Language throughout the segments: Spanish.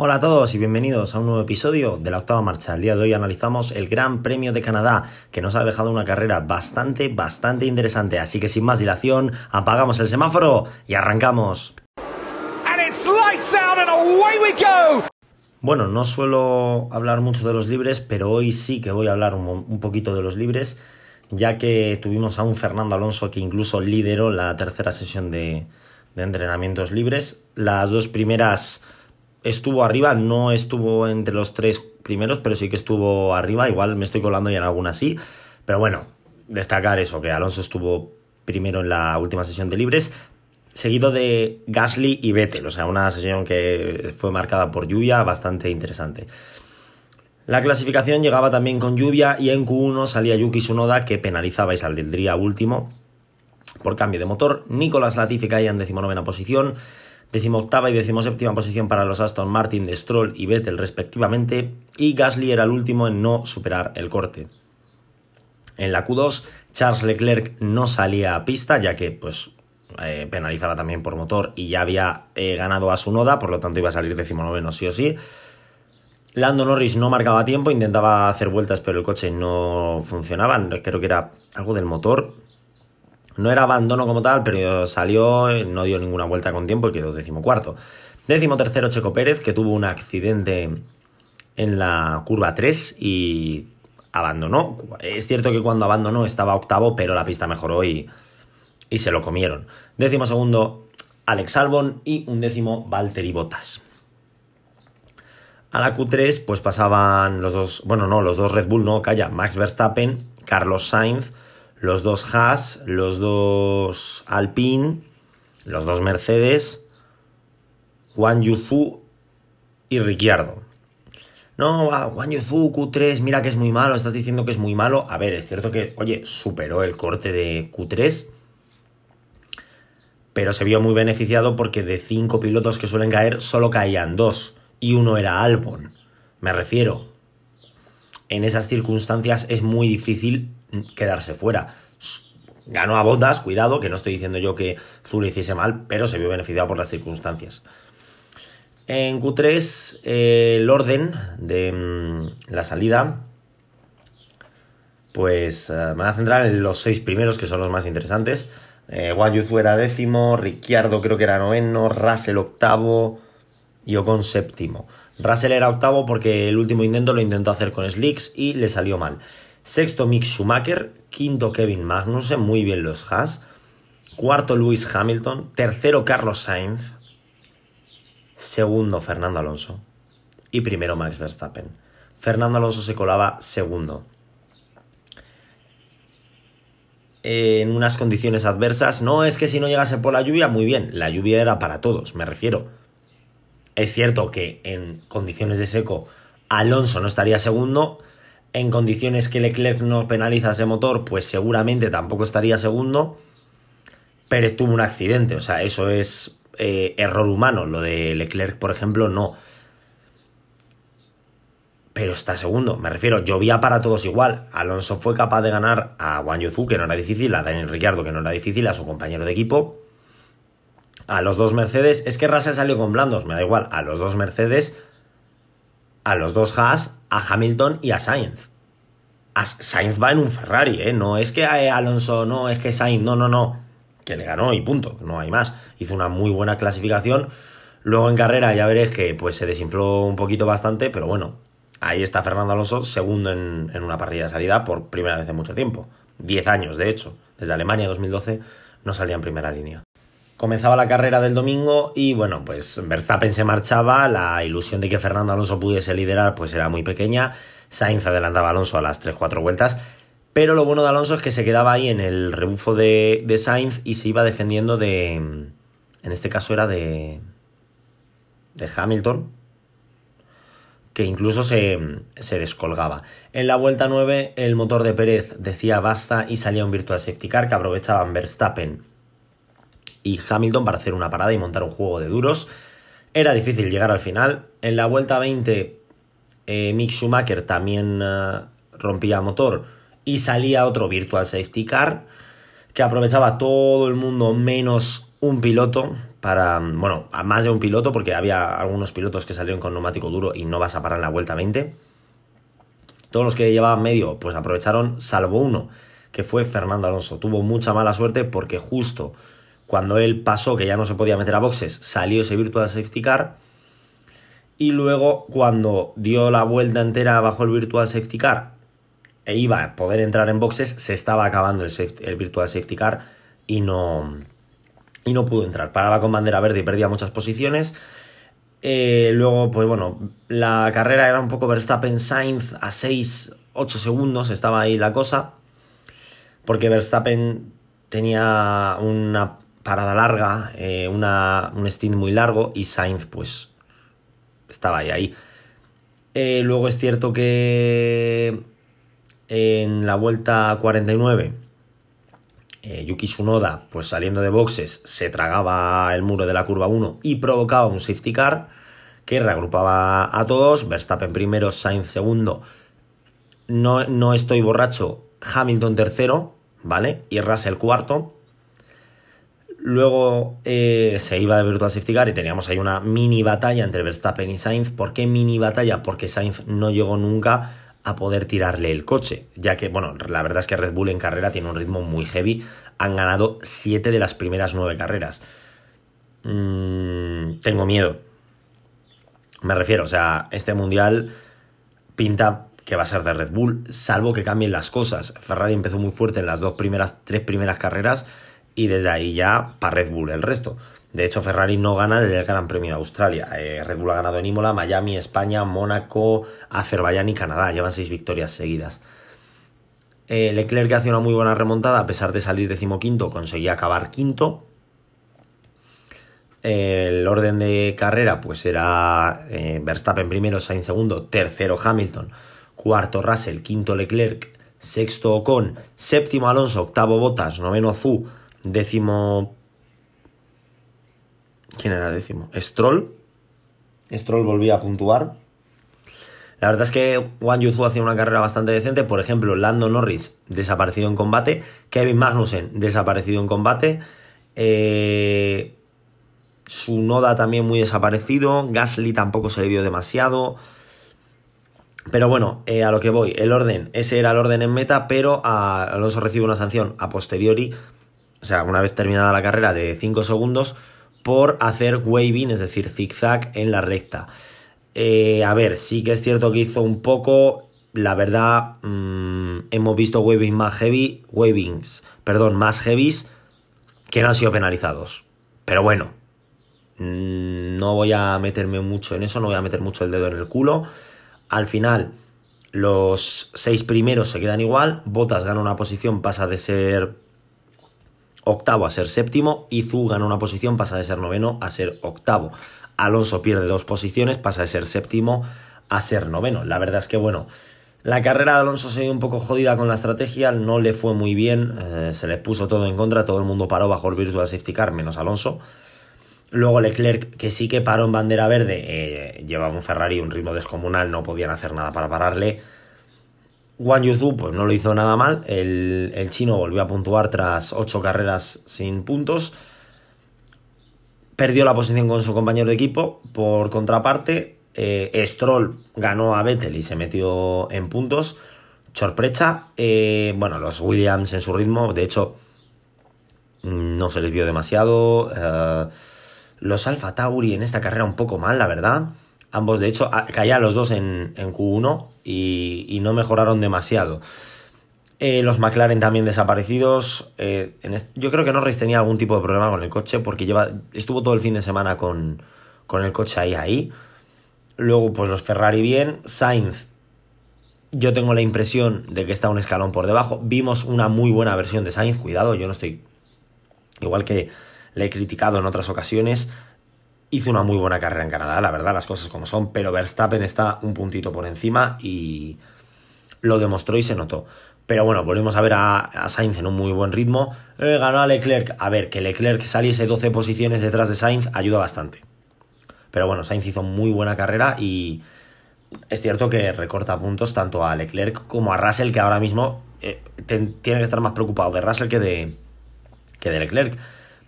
Hola a todos y bienvenidos a un nuevo episodio de la octava marcha. El día de hoy analizamos el Gran Premio de Canadá, que nos ha dejado una carrera bastante, bastante interesante. Así que sin más dilación, apagamos el semáforo y arrancamos. Bueno, no suelo hablar mucho de los libres, pero hoy sí que voy a hablar un, poquito de los libres, ya que tuvimos a un Fernando Alonso que incluso lideró la tercera sesión de, de entrenamientos libres. Las dos primeras estuvo arriba, no estuvo entre los tres primeros, pero sí que estuvo arriba. Igual me estoy colando ya en alguna sí. Pero bueno, destacar eso, que Alonso estuvo primero en la última sesión de libres, seguido de Gasly y Vettel, o sea, una sesión que fue marcada por lluvia bastante interesante. La clasificación llegaba también con lluvia y en Q1 salía Yuki Tsunoda que penalizaba y saldría último por cambio de motor. Nicolás Latifi caía en decimonovena posición decimoctava y decimoséptima posición para los Aston Martin de Stroll y Vettel respectivamente, y Gasly era el último en no superar el corte. En la Q2, Charles Leclerc no salía a pista, ya que pues eh, penalizaba también por motor y ya había eh, ganado a su noda, por lo tanto iba a salir decimonoveno sí o sí. Lando Norris no marcaba tiempo, intentaba hacer vueltas, pero el coche no funcionaba. Creo que era algo del motor. No era abandono como tal, pero salió, no dio ninguna vuelta con tiempo y quedó decimocuarto. Décimo tercero Checo Pérez, que tuvo un accidente en la curva 3 y abandonó. Es cierto que cuando abandonó estaba octavo, pero la pista mejoró y, y se lo comieron. Décimo segundo Alex Albon y un décimo Valtteri Bottas. A la Q3 pues pasaban los dos, bueno no, los dos Red Bull, no, calla, Max Verstappen, Carlos Sainz, los dos Haas, los dos Alpine, los dos Mercedes, Juan Yuzu y Ricciardo. No, Juan Yuzu, Q3, mira que es muy malo, estás diciendo que es muy malo. A ver, es cierto que, oye, superó el corte de Q3, pero se vio muy beneficiado porque de cinco pilotos que suelen caer, solo caían dos, y uno era Albon. Me refiero, en esas circunstancias es muy difícil quedarse fuera. Ganó a botas, cuidado, que no estoy diciendo yo que Zul hiciese mal, pero se vio beneficiado por las circunstancias. En Q3, eh, el orden de mm, la salida, pues eh, me voy a centrar en los seis primeros, que son los más interesantes. Eh, Yuzu era décimo, Ricciardo creo que era noveno, Russell octavo y Ocon séptimo. Russell era octavo porque el último intento lo intentó hacer con Slicks y le salió mal. Sexto Mick Schumacher, quinto Kevin Magnussen, muy bien los Haas. Cuarto Lewis Hamilton, tercero Carlos Sainz, segundo Fernando Alonso y primero Max Verstappen. Fernando Alonso se colaba segundo. En unas condiciones adversas, no es que si no llegase por la lluvia, muy bien, la lluvia era para todos, me refiero. Es cierto que en condiciones de seco Alonso no estaría segundo, en condiciones que Leclerc no penaliza ese motor, pues seguramente tampoco estaría segundo. Pero tuvo un accidente, o sea, eso es eh, error humano. Lo de Leclerc, por ejemplo, no. Pero está segundo, me refiero, llovía para todos igual. Alonso fue capaz de ganar a Wang Yuzu, que no era difícil, a Daniel Ricciardo, que no era difícil, a su compañero de equipo. A los dos Mercedes, es que Russell salió con blandos, me da igual, a los dos Mercedes a los dos Haas, a Hamilton y a Sainz. Sainz va en un Ferrari, ¿eh? No es que a Alonso, no es que Sainz, no, no, no. Que le ganó y punto, no hay más. Hizo una muy buena clasificación. Luego en carrera ya veréis que pues se desinfló un poquito bastante, pero bueno, ahí está Fernando Alonso, segundo en, en una parrilla de salida por primera vez en mucho tiempo. Diez años, de hecho. Desde Alemania 2012 no salía en primera línea. Comenzaba la carrera del domingo y bueno, pues Verstappen se marchaba, la ilusión de que Fernando Alonso pudiese liderar pues era muy pequeña, Sainz adelantaba a Alonso a las 3-4 vueltas, pero lo bueno de Alonso es que se quedaba ahí en el rebufo de, Sainz y se iba defendiendo de, en este caso era de, de Hamilton, que incluso se, se, descolgaba. En la vuelta 9 el motor de Pérez decía basta y salía un virtual safety car que aprovechaban Verstappen y Hamilton para hacer una parada y montar un juego de duros. Era difícil llegar al final. En la vuelta 20, eh, Mick Schumacher también eh, rompía motor y salía otro Virtual Safety Car que aprovechaba todo el mundo menos un piloto, para, bueno, más de un piloto, porque había algunos pilotos que salieron con neumático duro y no vas a parar en la vuelta 20. Todos los que llevaban medio, pues aprovecharon, salvo uno, que fue Fernando Alonso. Tuvo mucha mala suerte porque justo cuando él pasó, que ya no se podía meter a boxes, salió ese Virtual Safety Car. Y luego, cuando dio la vuelta entera bajo el Virtual Safety Car e iba a poder entrar en boxes, se estaba acabando el, Virtual Safety Car y no, y no pudo entrar. Paraba con bandera verde y perdía muchas posiciones. Eh, luego, pues bueno, la carrera era un poco Verstappen Sainz a 6, 8 segundos, estaba ahí la cosa. Porque Verstappen tenía una parada larga, eh, un stint muy largo y Sainz pues estaba ahí. ahí. Eh, luego es cierto que en la vuelta 49 eh, Yuki Tsunoda, pues saliendo de boxes, se tragaba el muro de la curva 1 y provocaba un safety car que reagrupaba a todos. Verstappen primero, Sainz segundo. No, no estoy borracho, Hamilton tercero, ¿vale? Y Russell cuarto. Luego eh, se iba de Virtual Safety Car y teníamos ahí una mini batalla entre Verstappen y Sainz. ¿Por qué mini batalla? Porque Sainz no llegó nunca a poder tirarle el coche, ya que, bueno, la verdad es que Red Bull en carrera tiene un ritmo muy heavy, han ganado 7 de las primeras 9 carreras. Mm, tengo miedo. Me refiero, o sea, este mundial pinta que va a ser de Red Bull, salvo que cambien las cosas. Ferrari empezó muy fuerte en las dos primeras, tres primeras carreras y desde ahí ya para Red Bull el resto. De hecho, Ferrari no gana desde el Gran Premio de Australia. Eh, Red Bull ha ganado en Imola, Miami, España, Mónaco, Azerbaiyán y Canadá. Llevan seis victorias seguidas. Eh, Leclerc hace una muy buena remontada, a pesar de salir decimoquinto, conseguía acabar quinto. el orden de carrera, pues era eh, Verstappen primero, Sainz segundo, tercero Hamilton, cuarto Russell, quinto Leclerc, sexto Ocon, séptimo Alonso, octavo Bottas, noveno Fu, décimo ¿Quién era décimo? Stroll. Stroll volvía a puntuar. La verdad es que Juan Yuzu hacía una carrera bastante decente. Por ejemplo, Lando Norris desaparecido en combate. Kevin Magnussen desaparecido en combate. Eh, su Noda también muy desaparecido. Gasly tampoco se le vio demasiado. Pero bueno, eh, a lo que voy. El orden, ese era el orden en meta, pero Alonso recibe una sanción a posteriori. O sea, una vez terminada la carrera de 5 segundos por hacer waving, es decir, zigzag en la recta. Eh, a ver, sí que es cierto que hizo un poco, la verdad, mm, hemos visto waving más heavy, wavings, perdón, más heavies que no han sido penalizados. Pero bueno, mm, no voy a meterme mucho en eso, no voy a meter mucho el dedo en el culo. Al final, los seis primeros se quedan igual, Botas gana una posición, pasa de ser octavo a ser séptimo, Izu gana una posición, pasa de ser noveno a ser octavo. Alonso pierde dos posiciones, pasa de ser séptimo a ser noveno. La verdad es que, bueno, la carrera de Alonso se vio un poco jodida con la estrategia, no le fue muy bien, eh, se le puso todo en contra, todo el mundo paró bajo el Virtual Safety Car, menos Alonso. Luego Leclerc, que sí que paró en bandera verde, eh, llevaba un Ferrari, un ritmo descomunal, no podían hacer nada para pararle. Wang Yuzu pues no lo hizo nada mal, el, chino volvió a puntuar tras ocho carreras sin puntos, perdió la posición con su compañero de equipo, por contraparte, eh, Stroll ganó a Vettel y se metió en puntos, sorpresa, eh, bueno, los Williams en su ritmo, de hecho, no se les vio demasiado, eh, los Alfa Tauri en esta carrera un poco mal, la verdad, Ambos, de hecho, caían los dos en, Q1 y, no mejoraron demasiado. Eh, los McLaren también desaparecidos. Eh, yo creo que Norris tenía algún tipo de problema con el coche porque lleva, estuvo todo el fin de semana con, con el coche ahí, ahí. Luego, pues los Ferrari bien. Sainz, yo tengo la impresión de que está un escalón por debajo. Vimos una muy buena versión de Sainz, cuidado, yo no estoy. Igual que le he criticado en otras ocasiones, hizo una muy buena carrera en Canadá, la verdad, las cosas como son, pero Verstappen está un puntito por encima y lo demostró y se notó. Pero bueno, volvemos a ver a, Sainz en un muy buen ritmo. Eh, ganó a Leclerc. A ver, que Leclerc saliese 12 posiciones detrás de Sainz ayuda bastante. Pero bueno, Sainz hizo muy buena carrera y es cierto que recorta puntos tanto a Leclerc como a Russell, que ahora mismo eh, tiene que estar más preocupado de Russell que de, que de Leclerc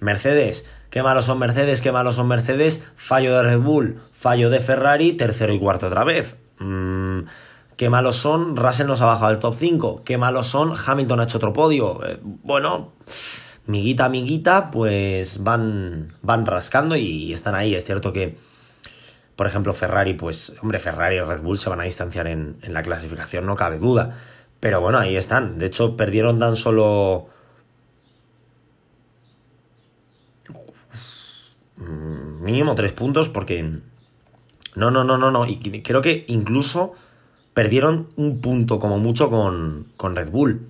Mercedes, qué malos son Mercedes, qué malos son Mercedes, fallo de Red Bull, fallo de Ferrari, tercero y cuarto otra vez. Mm, qué malos son, Russell nos ha bajado del top 5, qué malos son, Hamilton ha hecho otro podio. Eh, bueno, miguita, miguita, pues van, van rascando y están ahí. Es cierto que, por ejemplo, Ferrari, pues, hombre, Ferrari y Red Bull se van a distanciar en, en la clasificación, no cabe duda. Pero bueno, ahí están. De hecho, perdieron tan solo mínimo tres puntos porque... No, no, no, no, no. Y creo que incluso perdieron un punto como mucho con, con Red Bull.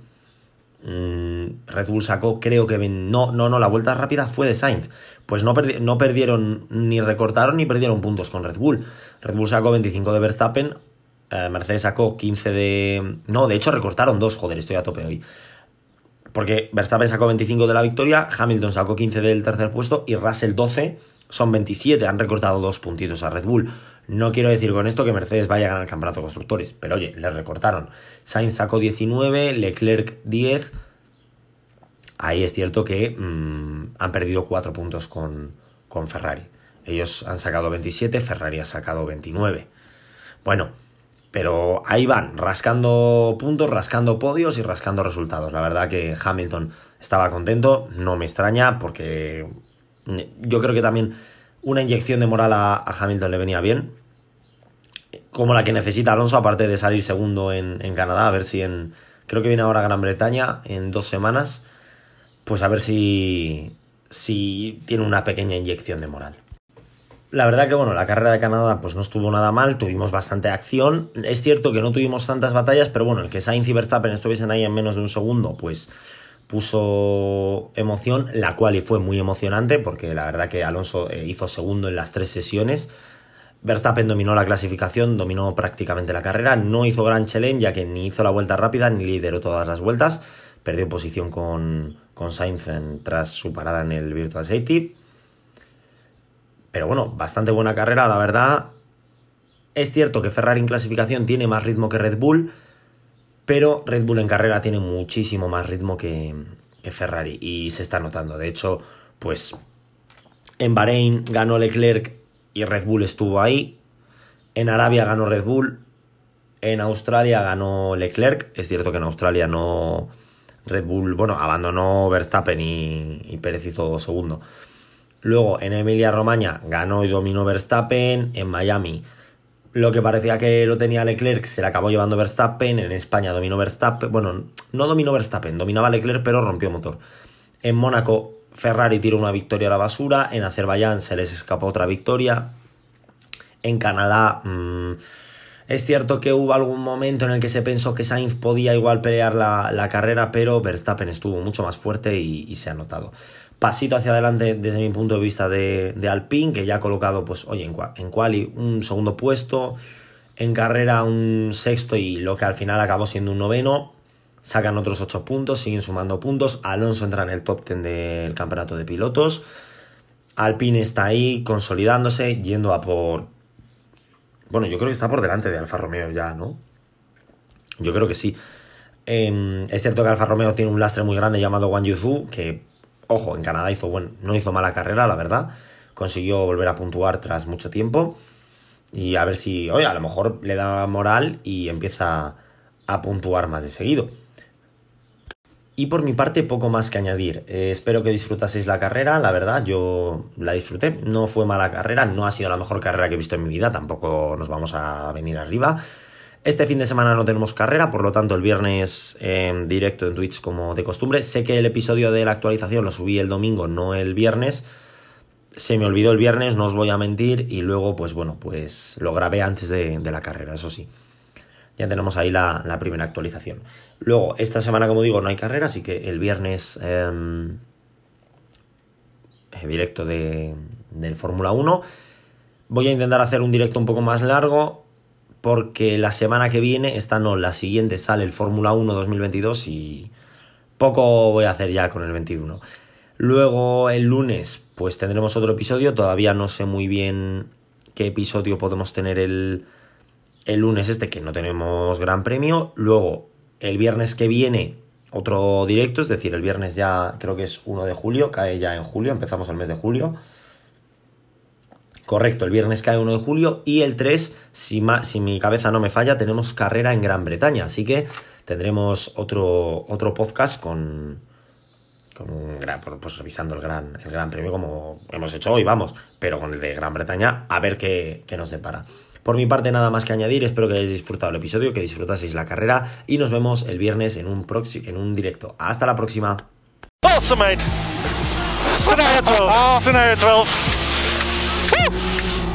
Mm, Red Bull sacó, creo que... No, no, no, la vuelta rápida fue de Sainz. Pues no, no perdieron, ni recortaron ni perdieron puntos con Red Bull. Red Bull sacó 25 de Verstappen, eh, Mercedes sacó 15 de... No, de hecho recortaron dos, joder, estoy a tope hoy. Porque Verstappen sacó 25 de la victoria, Hamilton sacó 15 del tercer puesto y Russell 12, son 27, han recortado dos puntitos a Red Bull. No quiero decir con esto que Mercedes vaya a ganar el campeonato de constructores, pero oye, le recortaron. Sainz sacó 19, Leclerc 10. Ahí es cierto que mm, han perdido 4 puntos con, con Ferrari. Ellos han sacado 27, Ferrari ha sacado 29. Bueno, pero ahí van, rascando puntos, rascando podios y rascando resultados. La verdad que Hamilton estaba contento, no me extraña porque yo creo que también una inyección de moral a, Hamilton le venía bien. Como la que necesita Alonso, aparte de salir segundo en, Canadá, a ver si en... Creo que viene ahora Gran Bretaña en dos semanas. Pues a ver si, si tiene una pequeña inyección de moral. La verdad que bueno, la carrera de Canadá pues no estuvo nada mal, tuvimos bastante acción. Es cierto que no tuvimos tantas batallas, pero bueno, el que Sainz y Verstappen estuviesen ahí en menos de un segundo, pues puso emoción, la cual y fue muy emocionante, porque la verdad que Alonso eh, hizo segundo en las tres sesiones. Verstappen dominó la clasificación, dominó prácticamente la carrera, no hizo gran challenge ya que ni hizo la vuelta rápida ni lideró todas las vueltas, perdió posición con, con Sainz tras su parada en el Virtual Safety pero bueno, bastante buena carrera, la verdad. Es cierto que Ferrari en clasificación tiene más ritmo que Red Bull, pero Red Bull en carrera tiene muchísimo más ritmo que, Ferrari y se está notando. De hecho, pues en Bahrein ganó Leclerc y Red Bull estuvo ahí. En Arabia ganó Red Bull. En Australia ganó Leclerc. Es cierto que en Australia no. Red Bull, bueno, abandonó Verstappen y, y Pérez hizo segundo. Luego en Emilia Romagna ganó y dominó Verstappen. En Miami lo que parecía que lo tenía Leclerc se le acabó llevando Verstappen. En España dominó Verstappen. Bueno, no dominó Verstappen, dominaba Leclerc pero rompió motor. En Mónaco Ferrari tiró una victoria a la basura. En Azerbaiyán se les escapó otra victoria. En Canadá... Mm, es cierto que hubo algún momento en el que se pensó que Sainz podía igual pelear la, carrera, pero Verstappen estuvo mucho más fuerte y se ha notado pasito hacia adelante desde mi punto de vista de, Alpine, que ya ha colocado, pues, oye, en, en quali un segundo puesto, en carrera un sexto y lo que al final acabó siendo un noveno. Sacan otros ocho puntos, siguen sumando puntos. Alonso entra en el top 10 del campeonato de pilotos. Alpine está ahí consolidándose, yendo a por. Bueno, yo creo que está por delante de Alfa Romeo ya, ¿no? Yo creo que sí. Em, es cierto que Alfa Romeo tiene un lastre muy grande llamado Wang Yuzu, que Ojo, en Canadá hizo, no hizo mala carrera, la verdad. Consiguió volver a puntuar tras mucho tiempo. Y a ver si, oye, a lo mejor le da moral y empieza a puntuar más de seguido. Y por mi parte, poco más que añadir. Eh, espero que disfrutaseis la carrera, la verdad, yo la disfruté. No fue mala carrera, no ha sido la mejor carrera que he visto en mi vida, tampoco nos vamos a venir arriba. Este fin de semana no tenemos carrera, por lo tanto el viernes en directo en Twitch como de costumbre. Sé que el episodio de la actualización lo subí el domingo, no el viernes. Se me olvidó el viernes, no os voy a mentir, y luego pues bueno, pues lo grabé antes de, la carrera, eso sí. Ya tenemos ahí la, primera actualización. Luego, esta semana, como digo, no hay carrera, así que el viernes em, directo de, del Fórmula 1. Voy a intentar hacer un directo un poco más largo porque la semana que viene, esta no, la siguiente sale el Fórmula 1 2022 y poco voy a hacer ya con el 21. Luego el lunes pues tendremos otro episodio, todavía no sé muy bien qué episodio podemos tener el, el lunes este que no tenemos gran premio. Luego el viernes que viene otro directo, es decir, el viernes ya creo que es 1 de julio, cae ya en julio, empezamos el mes de julio. Correcto, el viernes cae 1 de julio y el 3, si, si mi cabeza no me falla, tenemos carrera en Gran Bretaña, así que tendremos otro, otro podcast con, con un gran, pues revisando el gran, el gran premio como hemos hecho hoy, vamos, pero con el de Gran Bretaña, a ver qué, qué nos depara. Por mi parte, nada más que añadir. Espero que hayáis disfrutado el episodio, que disfrutaseis la carrera y nos vemos el viernes en un, en un directo. Hasta la próxima. Awesome, mate. Scenario 12. Scenario 12.